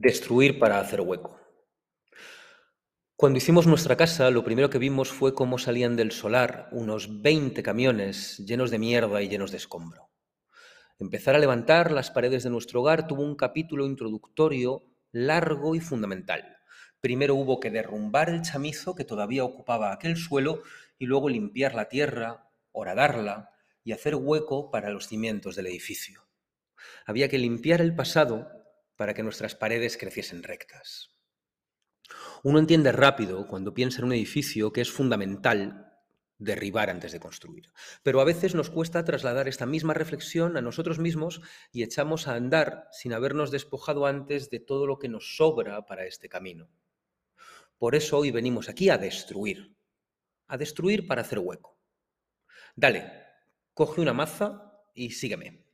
Destruir para hacer hueco. Cuando hicimos nuestra casa, lo primero que vimos fue cómo salían del solar unos 20 camiones llenos de mierda y llenos de escombro. Empezar a levantar las paredes de nuestro hogar tuvo un capítulo introductorio largo y fundamental. Primero hubo que derrumbar el chamizo que todavía ocupaba aquel suelo y luego limpiar la tierra, horadarla y hacer hueco para los cimientos del edificio. Había que limpiar el pasado para que nuestras paredes creciesen rectas. Uno entiende rápido, cuando piensa en un edificio, que es fundamental derribar antes de construir. Pero a veces nos cuesta trasladar esta misma reflexión a nosotros mismos y echamos a andar sin habernos despojado antes de todo lo que nos sobra para este camino. Por eso hoy venimos aquí a destruir, a destruir para hacer hueco. Dale, coge una maza y sígueme.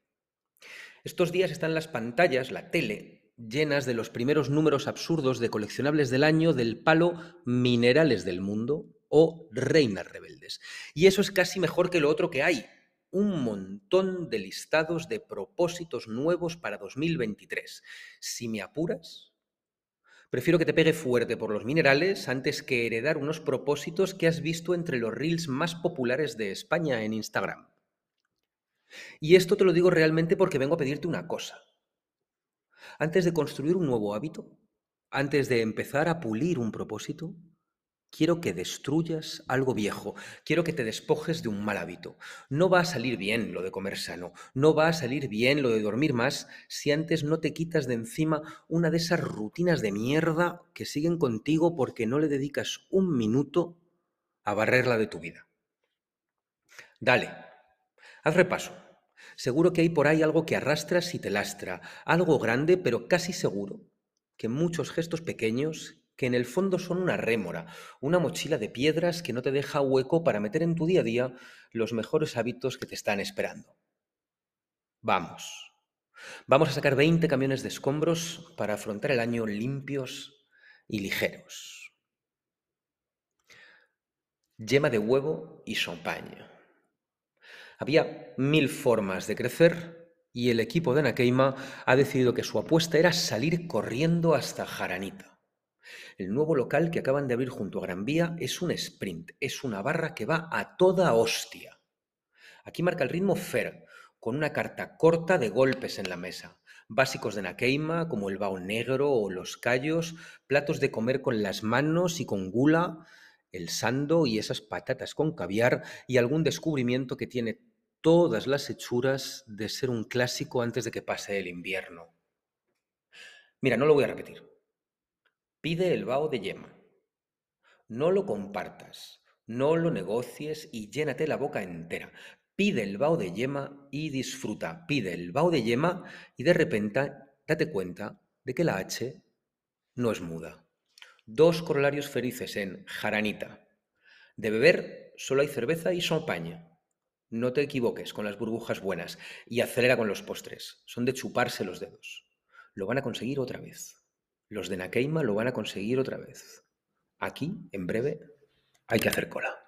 Estos días están las pantallas, la tele, llenas de los primeros números absurdos de coleccionables del año del palo Minerales del Mundo o Reinas Rebeldes. Y eso es casi mejor que lo otro que hay. Un montón de listados de propósitos nuevos para 2023. Si me apuras, prefiero que te pegue fuerte por los minerales antes que heredar unos propósitos que has visto entre los reels más populares de España en Instagram. Y esto te lo digo realmente porque vengo a pedirte una cosa. Antes de construir un nuevo hábito, antes de empezar a pulir un propósito, quiero que destruyas algo viejo, quiero que te despojes de un mal hábito. No va a salir bien lo de comer sano, no va a salir bien lo de dormir más si antes no te quitas de encima una de esas rutinas de mierda que siguen contigo porque no le dedicas un minuto a barrerla de tu vida. Dale, haz repaso. Seguro que hay por ahí algo que arrastras y te lastra, algo grande, pero casi seguro que muchos gestos pequeños que en el fondo son una rémora, una mochila de piedras que no te deja hueco para meter en tu día a día los mejores hábitos que te están esperando. Vamos. Vamos a sacar 20 camiones de escombros para afrontar el año limpios y ligeros. Yema de huevo y champagne. Había mil formas de crecer y el equipo de Nakeima ha decidido que su apuesta era salir corriendo hasta Jaranita. El nuevo local que acaban de abrir junto a Gran Vía es un sprint, es una barra que va a toda hostia. Aquí marca el ritmo Fer, con una carta corta de golpes en la mesa. Básicos de Nakeima, como el bao negro o los callos, platos de comer con las manos y con gula, el sando y esas patatas con caviar y algún descubrimiento que tiene todas las hechuras de ser un clásico antes de que pase el invierno. Mira, no lo voy a repetir. Pide el bao de yema. No lo compartas, no lo negocies y llénate la boca entera. Pide el bao de yema y disfruta. Pide el bao de yema y de repente date cuenta de que la H no es muda. Dos corolarios felices en Jaranita. De beber solo hay cerveza y champagne. No te equivoques con las burbujas buenas y acelera con los postres. Son de chuparse los dedos. Lo van a conseguir otra vez. Los de Nakeima lo van a conseguir otra vez. Aquí, en breve, hay que hacer cola.